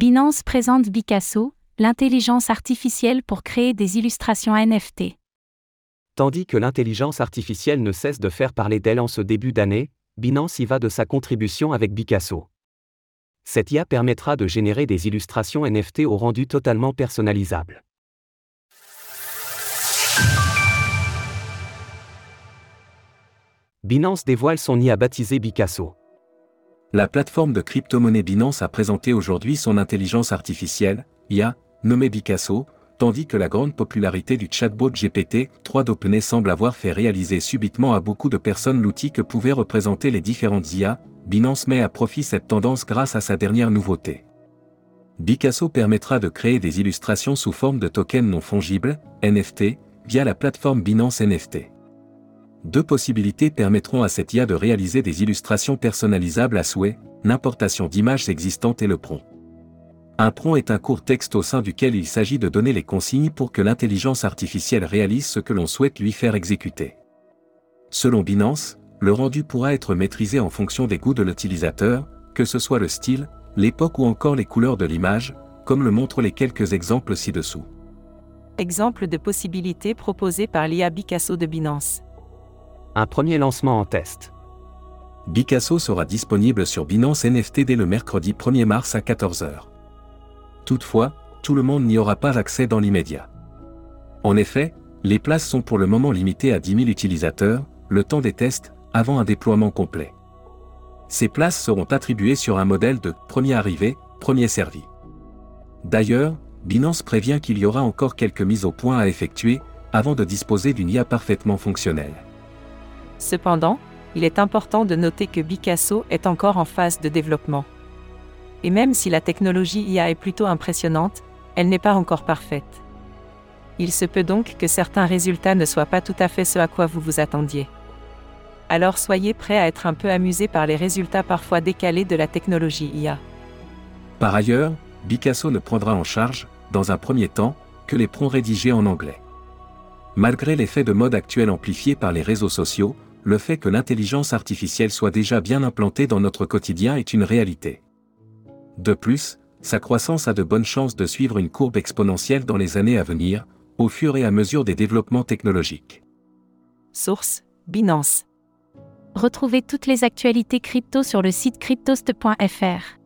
Binance présente Picasso, l'intelligence artificielle pour créer des illustrations NFT. Tandis que l'intelligence artificielle ne cesse de faire parler d'elle en ce début d'année, Binance y va de sa contribution avec Picasso. Cette IA permettra de générer des illustrations NFT au rendu totalement personnalisable. Binance dévoile son IA baptisée Picasso. La plateforme de crypto-monnaie Binance a présenté aujourd'hui son intelligence artificielle, IA, nommée Picasso, tandis que la grande popularité du chatbot GPT-3 d'OpenAI semble avoir fait réaliser subitement à beaucoup de personnes l'outil que pouvaient représenter les différentes IA, Binance met à profit cette tendance grâce à sa dernière nouveauté. Picasso permettra de créer des illustrations sous forme de tokens non fongibles, NFT, via la plateforme Binance NFT. Deux possibilités permettront à cette IA de réaliser des illustrations personnalisables à souhait, l'importation d'images existantes et le prompt. Un prompt est un court texte au sein duquel il s'agit de donner les consignes pour que l'intelligence artificielle réalise ce que l'on souhaite lui faire exécuter. Selon Binance, le rendu pourra être maîtrisé en fonction des goûts de l'utilisateur, que ce soit le style, l'époque ou encore les couleurs de l'image, comme le montrent les quelques exemples ci-dessous. Exemple de possibilités proposées par l'IA Picasso de Binance. Un premier lancement en test. Picasso sera disponible sur Binance NFT dès le mercredi 1er mars à 14h. Toutefois, tout le monde n'y aura pas accès dans l'immédiat. En effet, les places sont pour le moment limitées à 10 000 utilisateurs, le temps des tests, avant un déploiement complet. Ces places seront attribuées sur un modèle de premier arrivé, premier servi. D'ailleurs, Binance prévient qu'il y aura encore quelques mises au point à effectuer, avant de disposer d'une IA parfaitement fonctionnelle. Cependant, il est important de noter que Picasso est encore en phase de développement. Et même si la technologie IA est plutôt impressionnante, elle n'est pas encore parfaite. Il se peut donc que certains résultats ne soient pas tout à fait ce à quoi vous vous attendiez. Alors soyez prêts à être un peu amusé par les résultats parfois décalés de la technologie IA. Par ailleurs, Picasso ne prendra en charge, dans un premier temps, que les prompts rédigés en anglais. Malgré l'effet de mode actuel amplifié par les réseaux sociaux, le fait que l'intelligence artificielle soit déjà bien implantée dans notre quotidien est une réalité. De plus, sa croissance a de bonnes chances de suivre une courbe exponentielle dans les années à venir, au fur et à mesure des développements technologiques. Source Binance. Retrouvez toutes les actualités crypto sur le site cryptost.fr.